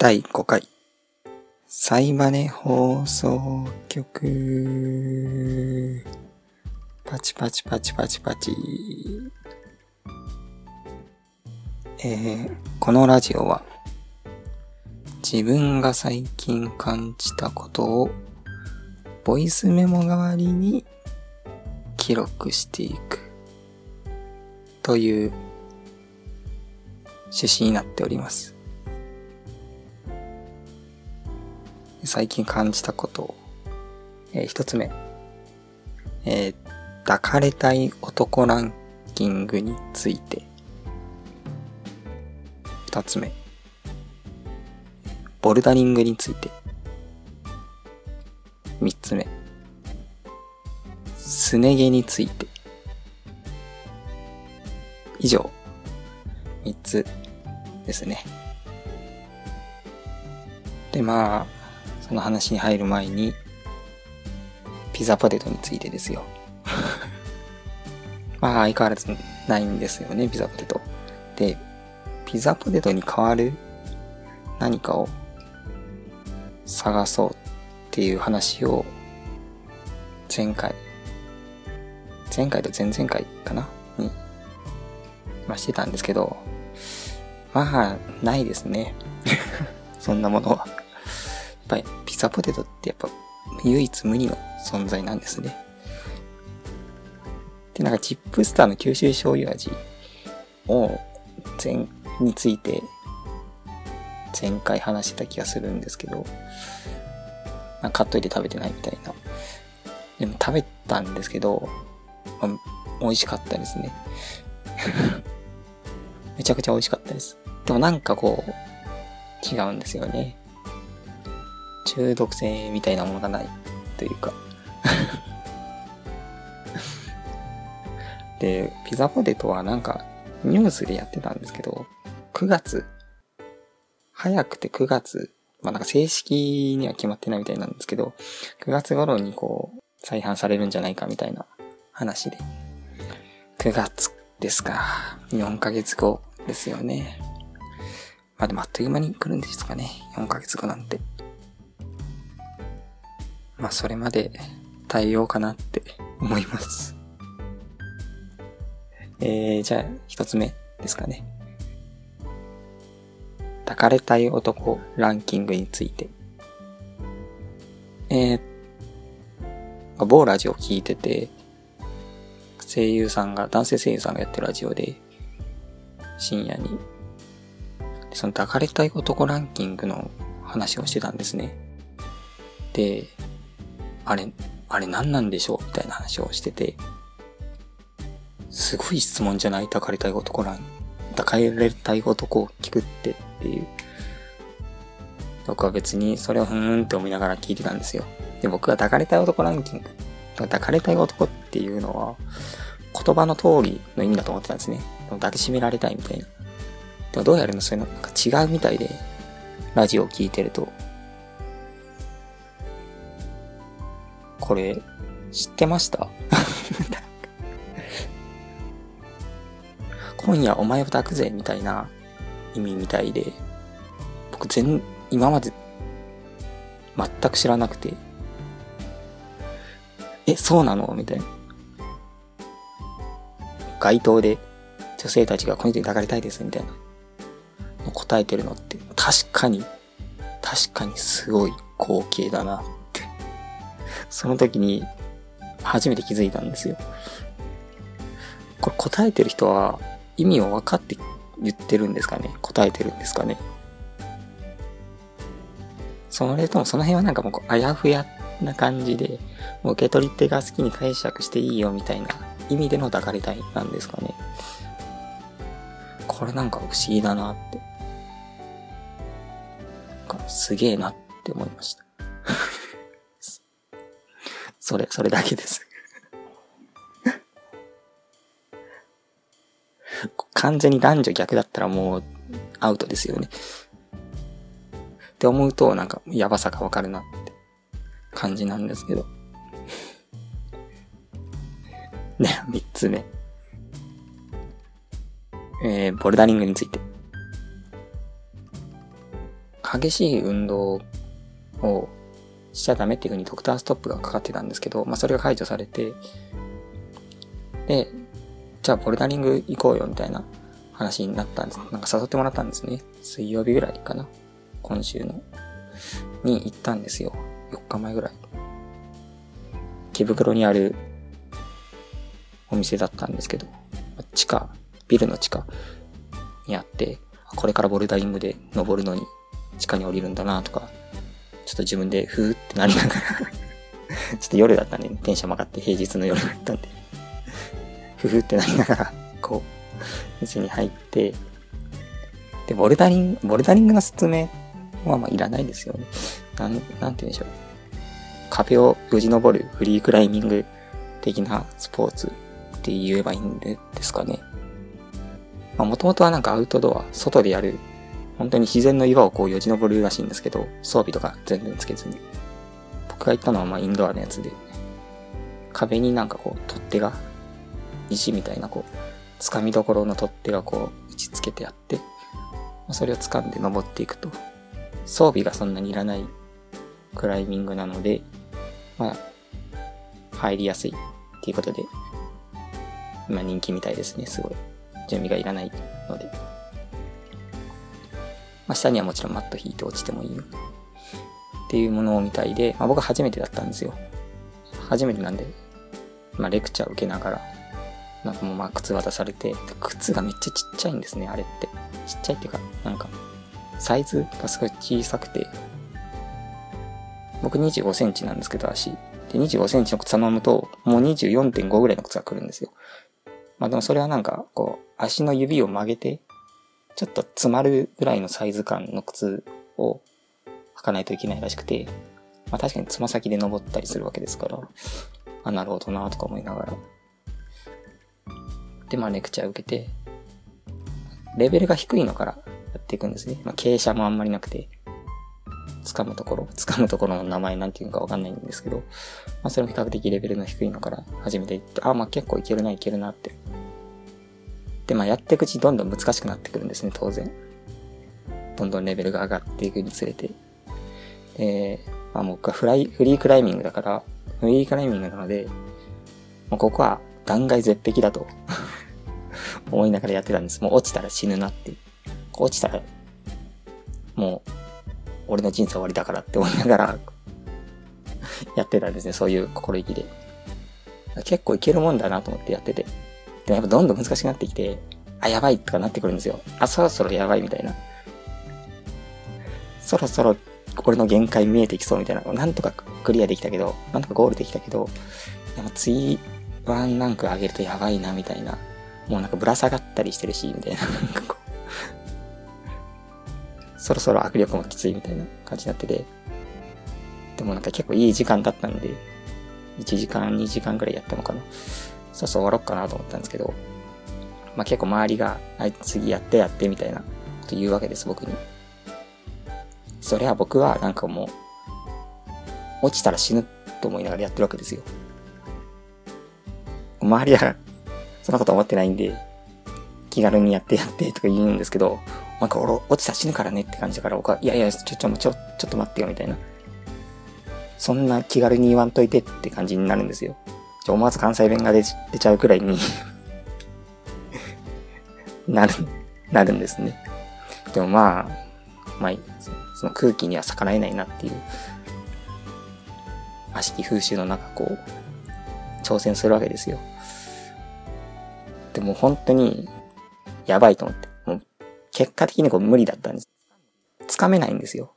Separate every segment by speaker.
Speaker 1: 第5回、サイバネ放送局。パチパチパチパチパチ。えー、このラジオは、自分が最近感じたことを、ボイスメモ代わりに記録していく、という趣旨になっております。最近感じたこと、えー一つ目、えー抱かれたい男ランキングについて。二つ目、ボルダリングについて。三つ目、すね毛について。以上、三つですね。で、まあ、その話に入る前に、ピザポテトについてですよ。まあ、相変わらずないんですよね、ピザポテト。で、ピザポテトに代わる何かを探そうっていう話を前回、前回と前々回かな？に、まあしてたんですけど、まあ、ないですね。そんなものは。やっぱりピザポテトってやっぱ唯一無二の存在なんですね。で、なんかチップスターの九州醤油味を、前、について、前回話してた気がするんですけど、なんか買っといて食べてないみたいな。でも食べたんですけど、まあ、美味しかったですね。めちゃくちゃ美味しかったです。でもなんかこう、違うんですよね。中毒性みたいなものがないというか。で、ピザポテトはなんかニュースでやってたんですけど、9月、早くて9月、まあなんか正式には決まってないみたいなんですけど、9月頃にこう、再販されるんじゃないかみたいな話で。9月ですか。4ヶ月後ですよね。まあでもあっという間に来るんですかね。4ヶ月後なんて。まあそれまで対応かなって思います。えー、じゃあ一つ目ですかね。抱かれたい男ランキングについて。えー、某ラジオ聞いてて、声優さんが、男性声優さんがやってるラジオで、深夜に、その抱かれたい男ランキングの話をしてたんですね。で、あれ、あれ何なんでしょう？みたいな話をしてて、すごい質問じゃない抱かれたい男ラン、抱かれたい男を聞くってっていう。僕は別にそれをふーんって思いながら聞いてたんですよ。で、僕が抱かれたい男ランキング。抱かれたい男っていうのは、言葉の通りの意味だと思ってたんですね。でも抱きしめられたいみたいな。でもどうやるの？そういうのなんか違うみたいで、ラジオを聞いてると。これ、知ってました？今夜お前を抱くぜみたいな意味みたいで、僕全、今まで全く知らなくて、え、そうなの？みたいな。街頭で女性たちがこの人に抱かれたいですみたいな答えてるのって確かに、確かにすごい光景だな。その時に初めて気づいたんですよ。これ答えてる人は意味を分かって言ってるんですかね？答えてるんですかね？それともその辺はなんかもうあやふやな感じで、受け取り手が好きに解釈していいよみたいな意味での抱かれたいなんですかね？これなんか不思議だなって。すげえなって思いました。それ、それだけです。完全に男女逆だったらもうアウトですよね。って思うとなんかやばさがわかるなって感じなんですけど。ね、三つ目。えー、ボルダリングについて。激しい運動をしちゃダメっていう風にドクターストップがかかってたんですけど、まあそれが解除されて、で、じゃあボルダリング行こうよみたいな話になったんです。なんか誘ってもらったんですね。水曜日ぐらいかな。今週の。に行ったんですよ。4日前ぐらい。池袋にあるお店だったんですけど、地下、ビルの地下にあって、これからボルダリングで登るのに地下に降りるんだなとか、ちょっと自分でふーってなりながら ちょっと夜だったんで、電車曲がって平日の夜だったんでふふってなりながら、こう、店に入って、で、ボルダリング、ボルダリングの説明はまあいらないですよね。なん、なんて言うんでしょう。壁をよじ登るフリークライミング的なスポーツって言えばいいんですかね。まあもともとはなんかアウトドア、外でやる、本当に自然の岩をこうよじ登るらしいんですけど、装備とか全然つけずに。僕が行ったのはまあインドアのやつで、壁になんかこう取っ手が、石みたいなこう、掴みどころの取っ手がこう打ち付けてあって、それを掴んで登っていくと。装備がそんなにいらないクライミングなので、まあ、入りやすいっていうことで、まあ人気みたいですね、すごい。準備がいらないので。まあ下にはもちろんマット引いて落ちてもいいっていうものみたいで、まあ僕初めてだったんですよ。初めてなんで、まあレクチャー受けながら、なんかもうまあ靴渡されて、靴がめっちゃちっちゃいんですね、あれって。ちっちゃいっていうか、なんか、サイズがすごい小さくて、僕25センチなんですけど、足。で、25センチの靴頼むと、もう24.5ぐらいの靴が来るんですよ。まあでもそれはなんか、こう、足の指を曲げて、ちょっと詰まるぐらいのサイズ感の靴を履かないといけないらしくて、まあ確かにつま先で登ったりするわけですから、あ、なるほどなとか思いながら。で、まあレクチャー受けて、レベルが低いのからやっていくんですね。まあ傾斜もあんまりなくて、掴むところ、掴むところの名前なんていうのかわかんないんですけど、まあそれも比較的レベルの低いのから始めていって、あ、まあ結構いけるな、いけるなって。で、まあやっていくうちにどんどん難しくなってくるんですね、当然。どんどんレベルが上がっていくにつれて。で、まあ僕はフライ、フリークライミングだから、フリークライミングなので、もうここは断崖絶壁だと 思いながらやってたんです。もう落ちたら死ぬなって。落ちたら、もう俺の人生終わりだからって思いながら やってたんですね、そういう心意気で。結構いけるもんだなと思ってやってて。でもやっぱどんどん難しくなってきて、あ、やばいとかなってくるんですよ。あ、そろそろやばいみたいな。そろそろ俺の限界見えてきそうみたいな。なんとかクリアできたけど、なんとかゴールできたけど、でも次、ワンランク上げるとやばいなみたいな。もうなんかぶら下がったりしてるし、みたいな。なんかこそろそろ握力もきついみたいな感じになってて、でもなんか結構いい時間だったんで、1時間、2時間くらいやったのかな。そうそう終わろっかなと思ったんですけど、まあ結構周りが、あい次やってやってみたいなこと言うわけです、僕に。それは僕はなんかもう、落ちたら死ぬと思いながらやってるわけですよ。周りは、そんなこと思ってないんで、気軽にやってやってとか言うんですけど、なんか俺落ちたら死ぬからねって感じだから僕は、いやいや、ちょ、ちょ、ちょ、ちょっと待ってよみたいな。そんな気軽に言わんといてって感じになるんですよ。ちょ、思わず関西弁が出ちゃうくらいに なる、なるんですね。でもまあ、まあ、その空気には逆らえないなっていう、悪しき風習の中こう、挑戦するわけですよ。でも本当に、やばいと思って。もう結果的にこう無理だったんです。つかめないんですよ。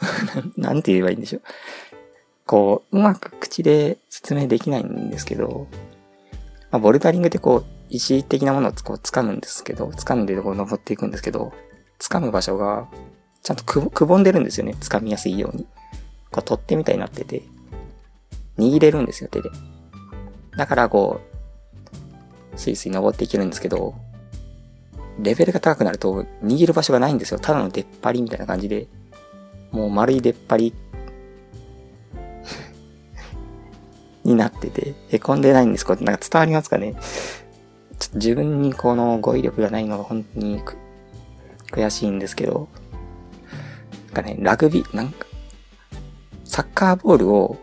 Speaker 1: なんて言えばいいんでしょう。こう、うまく口で説明できないんですけど、まあ、ボルダリングってこう、石的なものをこう掴むんですけど、掴んでこう登っていくんですけど、掴む場所が、ちゃんとくぼんでるんですよね。掴みやすいように。こう取っ手みたいになってて、握れるんですよ、手で。だからこう、スイスイ登っていけるんですけど、レベルが高くなると握る場所がないんですよ。ただの出っ張りみたいな感じで、もう丸い出っ張りになってて、凹んでないんです。これなんか伝わりますかね？ちょっと自分にこの語彙力がないのが本当に悔しいんですけど、なんかね、ラグビー、なんか、サッカーボールを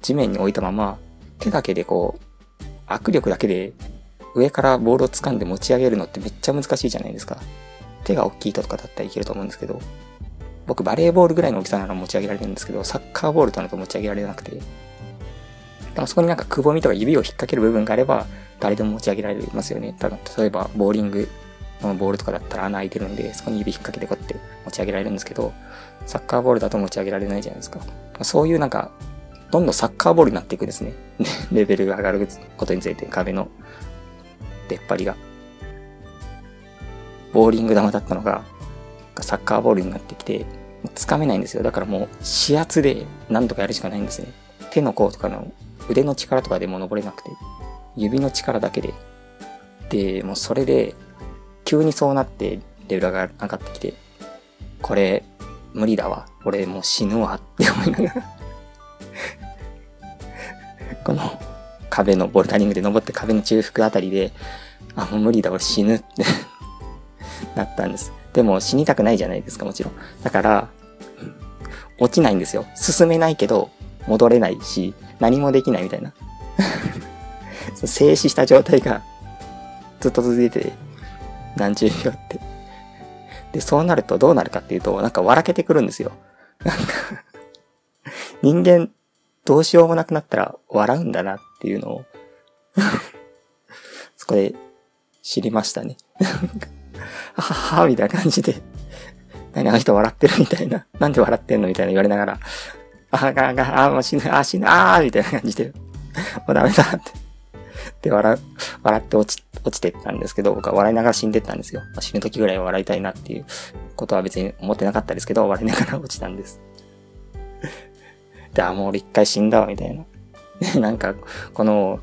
Speaker 1: 地面に置いたまま、手だけでこう、握力だけで上からボールを掴んで持ち上げるのってめっちゃ難しいじゃないですか。手が大きい人とかだったらいけると思うんですけど、僕バレーボールぐらいの大きさなら持ち上げられるんですけど、サッカーボールとなると持ち上げられなくて、でもそこになんかくぼみとか指を引っ掛ける部分があれば、誰でも持ち上げられますよね。ただ、例えば、ボーリングのボールとかだったら穴開いてるんで、そこに指引っ掛けてこうやって持ち上げられるんですけど、サッカーボールだと持ち上げられないじゃないですか。そういうなんか、どんどんサッカーボールになっていくですね。レベルが上がることについて壁の出っ張りが。ボーリング玉だったのが、サッカーボールになってきて、つかめないんですよ。だからもう、指圧で何とかやるしかないんですね。手の甲とかの腕の力とかでも登れなくて、指の力だけで。で、もうそれで、急にそうなってレベルが上がってきて、これ、無理だわ。俺もう死ぬわって思いながら この壁のボルダリングで登って壁の中腹あたりで、あ、もう無理だ、俺死ぬって なったんです。でも死にたくないじゃないですか、もちろん。だから、落ちないんですよ。進めないけど、戻れないし、何もできないみたいな。静止した状態がずっと続いて、何十秒って。で、そうなるとどうなるかっていうと、なんか笑けてくるんですよ。なんか人間、どうしようもなくなったら笑うんだなっていうのをそこで知りましたね。ははは、みたいな感じで、何あの人笑ってるみたいな。なんで笑ってんのみたいな言われながら、あがが、あ、もう死ぬ、あ、死ぬ、あーみたいな感じで、もうダメだって。で、笑、笑って落ち、落ちてったんですけど、僕は笑いながら死んでったんですよ。死ぬ時ぐらいは笑いたいなっていうことは別に思ってなかったですけど、笑いながら落ちたんです。で、あ、もう俺一回死んだわ、みたいな。なんか、この、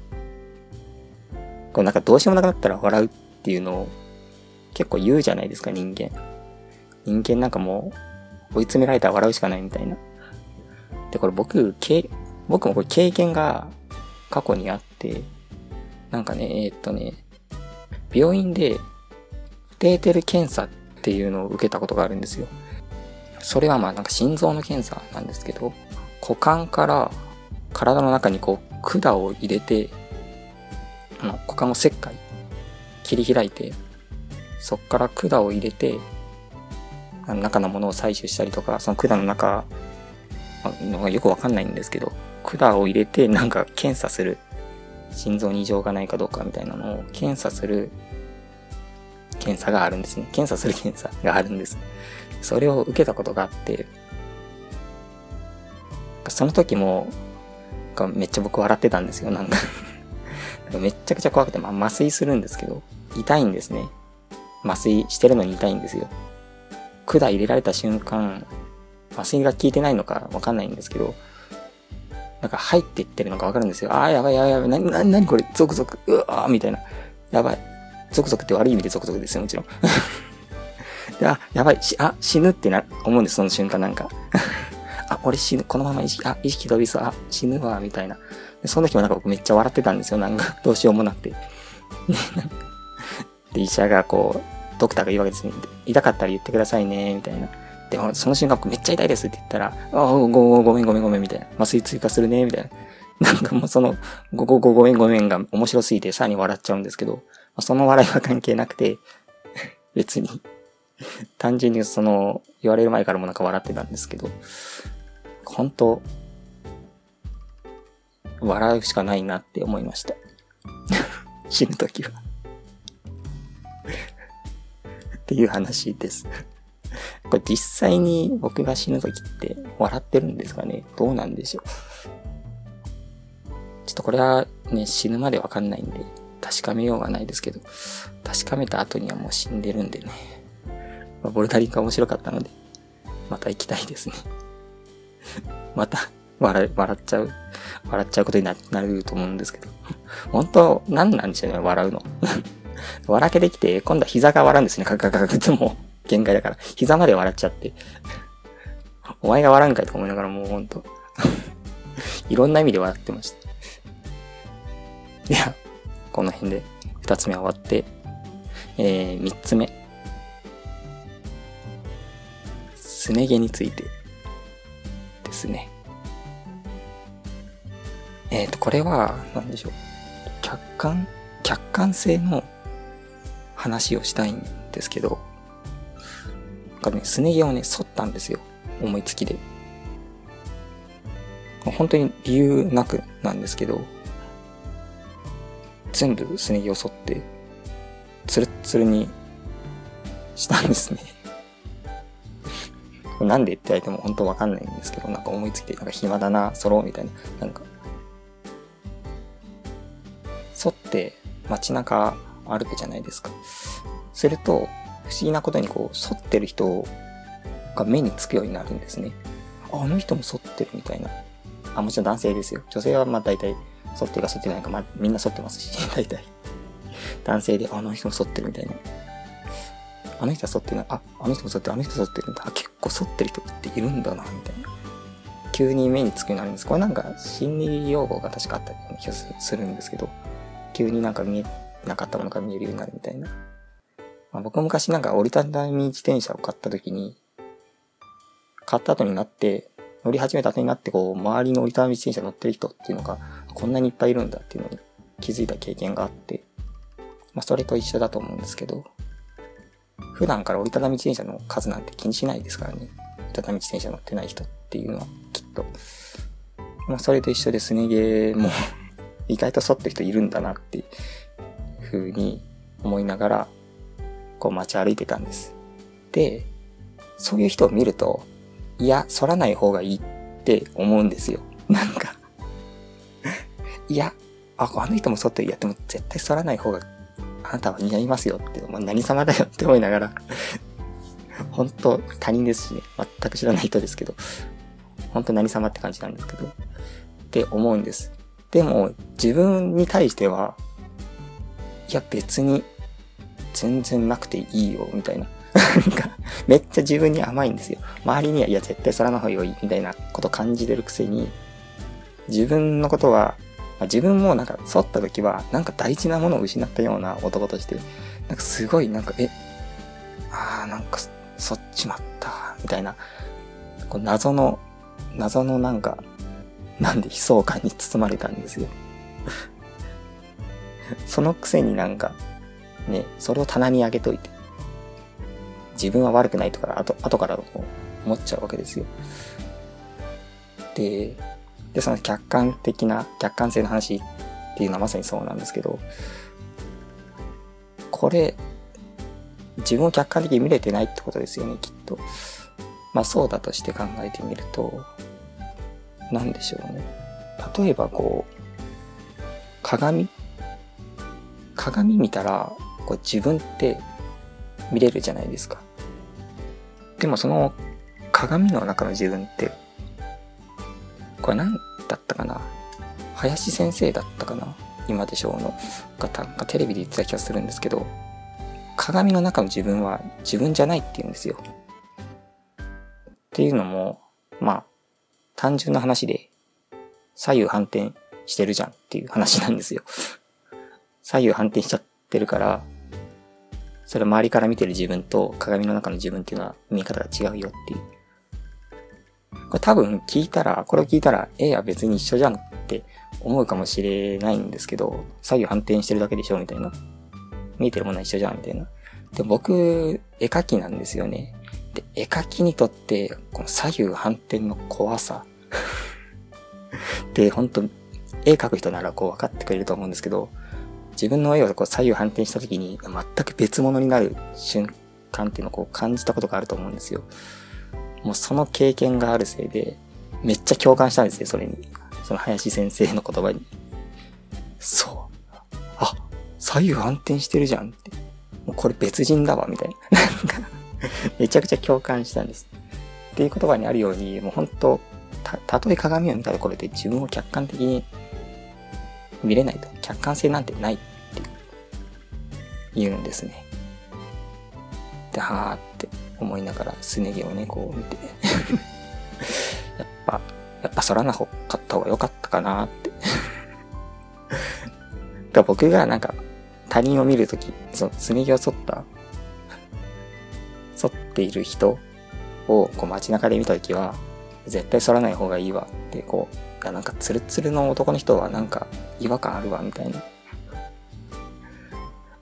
Speaker 1: こうなんかどうしようもなくなったら笑うっていうのを結構言うじゃないですか、人間。人間なんかもう追い詰められたら笑うしかないみたいな。で、これ僕、け僕もこれ経験が過去にあって、なんかね、えー、っとね、病院でデーテル検査っていうのを受けたことがあるんですよ。それはまあなんか心臓の検査なんですけど、股間から体の中にこう管を入れて、あの股間を切開、切り開いて、そっから管を入れて、中のものを採取したりとか、その管の中のがよくわかんないんですけど、管を入れてなんか検査する。心臓に異常がないかどうかみたいなのを検査する検査があるんですね。検査する検査があるんです。それを受けたことがあって、その時も、めっちゃ僕笑ってたんですよ、なんかめっちゃくちゃ怖くて、まあ、麻酔するんですけど、痛いんですね。麻酔してるのに痛いんですよ。管入れられた瞬間、麻酔が効いてないのかわかんないんですけど、なんか入っていってるのがわかるんですよ。ああ、やばいやばいやばい。な、な、なにこれ？ゾクゾク。うわーみたいな。やばい。ゾクゾクって悪い意味でゾクゾクですよ、もちろん。で、あ、やばい。し、あ、死ぬってな、思うんです、その瞬間なんか。あ、俺死ぬ。このまま意識、あ、意識飛びそう。あ、死ぬわ、みたいな。で、その時もなんか僕めっちゃ笑ってたんですよ。なんか、どうしようもなくて。で、医者がこう、ドクターが言うわけですね。痛かったら言ってくださいね、みたいな。でも、その瞬間めっちゃ痛いですって言ったら、ああご、ご、ごめんごめんごめんみたいな。麻酔追加するね、みたいな。なんかもうその、ご、ご、ご、ごめんごめんが面白すぎてさらに笑っちゃうんですけど、その笑いは関係なくて、別に単純にその、言われる前からもなんか笑ってたんですけど、本当笑うしかないなって思いました。死ぬ時はっていう話です。これ実際に僕が死ぬ時って笑ってるんですかね？どうなんでしょう？ちょっとこれはね、死ぬまでわかんないんで、確かめようがないですけど、確かめた後にはもう死んでるんでね。まあ、ボルダリングが面白かったので、また行きたいですね。また、笑、笑っちゃう、笑っちゃうことになると思うんですけど。本当、何なんでしょうね、笑うの。笑けてきて、今度は膝が笑うんですね、カクカクカクってもう、限界だから。膝まで笑っちゃって。お前が笑うんかいとか思いながらもうほんと。いろんな意味で笑ってました。いや、この辺で二つ目終わって、えー、三つ目。すね毛についてですね。えっ、ー、と、これは、何でしょう。客観、客観性の話をしたいんですけど、かね、すね毛をね、剃ったんですよ。思いつきで。本当に理由なくなんですけど、全部すね毛を剃って、ツルッツルにしたんですね。なんでって言われても本当わかんないんですけど、なんか思いついて、なんか暇だな、揃うみたいな。なんか、沿って街中歩くじゃないですか。すると、不思議なことにこう、沿ってる人が目につくようになるんですね。あ、あの人も沿ってるみたいな。あ、もちろん男性ですよ。女性はまあ大体、沿ってるか沿ってないか、まあみんな沿ってますし、大体。男性で、あの人も沿ってるみたいな。あの人は沿ってない。あ、あの人も沿ってる。あの人沿ってるんだ。あ、結構沿ってる人っているんだな、みたいな。急に目につくようになるんです。これなんか心理用語が確かあったような気がするんですけど、急になんか見えなかったものが見えるようになるみたいな。まあ、僕昔なんか折りたたみ自転車を買った時に、買った後になって、乗り始めた後になって、こう、周りの折りたたみ自転車乗ってる人っていうのが、こんなにいっぱいいるんだっていうのに気づいた経験があって、まあ、それと一緒だと思うんですけど、普段から折りたたみ自転車の数なんて気にしないですからね。折りたたみ自転車乗ってない人っていうのは、きっと。まあ、それと一緒ですね毛も 意外と沿ってる人いるんだなっていう風に思いながら、こう街歩いてたんです。で、そういう人を見ると、いや、反らない方がいいって思うんですよ。なんか いや、あ、あの人も沿ってる。いや、でも絶対反らない方があなたは似合いますよって、まあ、何様だよって思いながら 本当他人ですしね、全く知らない人ですけど、本当何様って感じなんですけど、って思うんです。でも、自分に対しては、いや別に全然なくていいよ、みたいな。なんか、めっちゃ自分に甘いんですよ。周りには、いや絶対空の方がいい、みたいなこと感じてるくせに、自分のことはまあ、自分もなんか反った時は、なんか大事なものを失ったような男として、なんかすごいなんか、え、ああ、なんか反っちまった、みたいな、こう謎の、謎のなんか、なんで悲壮感に包まれたんですよ。そのくせになんか、ね、それを棚に上げといて、自分は悪くないとか、後、後からこう思っちゃうわけですよ。で、で、その客観的な、客観性の話っていうのはまさにそうなんですけど、これ、自分を客観的に見れてないってことですよね、きっと。まあそうだとして考えてみると、何でしょうね。例えばこう、鏡？鏡見たら、こう自分って見れるじゃないですか。でもその鏡の中の自分ってこれ何だったかな？林先生だったかな？今でしょうの方がテレビで言ってた気がするんですけど、鏡の中の自分は自分じゃないって言うんですよ。っていうのも、まあ、単純な話で、左右反転してるじゃんっていう話なんですよ。左右反転しちゃってるから、それ周りから見てる自分と鏡の中の自分っていうのは見え方が違うよっていうこれ多分聞いたら、これを聞いたら、ええは別に一緒じゃんって思うかもしれないんですけど、左右反転してるだけでしょみたいな。見えてるものは一緒じゃんみたいな。で、僕、絵描きなんですよね。で、絵描きにとって、この左右反転の怖さ。で、本当絵描く人ならこう分かってくれると思うんですけど、自分の絵をこう左右反転した時に全く別物になる瞬間っていうのをこう感じたことがあると思うんですよ。もうその経験があるせいで、めっちゃ共感したんですよ、それに。その林先生の言葉に。そう。あ、左右反転してるじゃんって。もうこれ別人だわ、みたいな。なんかめちゃくちゃ共感したんです。っていう言葉にあるように、もう本当た、たとえ鏡を見たところで自分を客観的に見れないと。客観性なんてないって言うんですね。で、はーって思いながら、すね毛をね、こう見て やっぱ、やっぱ反らなかった方が良かったかなってだ 僕がなんか、他人を見るとき、その、すね毛を剃った、剃っている人をこう街中で見たときは、絶対反らない方がいいわって、こう、いやなんかツルツルの男の人はなんか違和感あるわみたいな、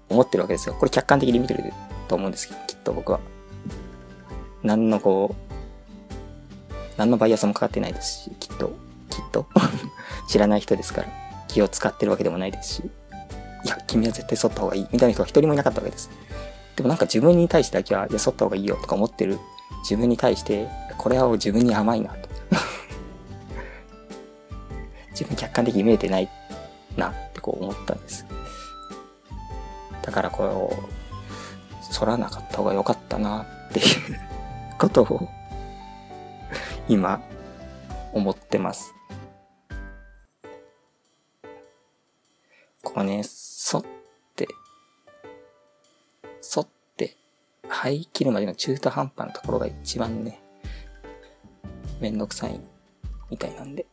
Speaker 1: 思ってるわけですよ。これ客観的に見てると思うんですけど、きっと僕は。何のこう、何のバイアスもかかってないですし、きっと、きっと、知らない人ですから、気を使ってるわけでもないですし、いや、君は絶対剃った方がいい、みたいな人は一人もいなかったわけです。でもなんか自分に対してだけは、いや、剃った方がいいよとか思ってる自分に対して、これは自分に甘いなと。自分客観的に見えてないなってこう思ったんです。だからこう、反らなかった方が良かったなっていうことを、今、思ってます。こうね、反って、反って、生え切るまでの中途半端なところが一番ね、めんどくさいみたいなんで。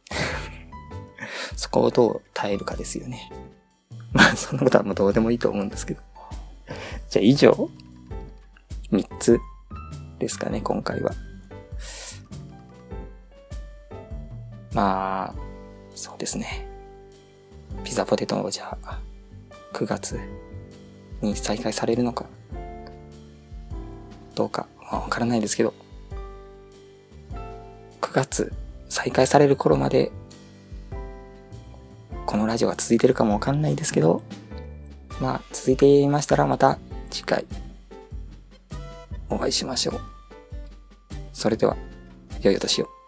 Speaker 1: そこをどう耐えるかですよね。まあ、そんなことはもうどうでもいいと思うんですけど。じゃあ以上、3つですかね、今回は。まあ、そうですね。ピザポテトをじゃあ、9月に再開されるのか、どうか、わからないですけど、9月再開される頃まで、このラジオが続いてるかもわかんないですけど、まあ、続いていましたらまた次回、お会いしましょう。それでは、良いお年を。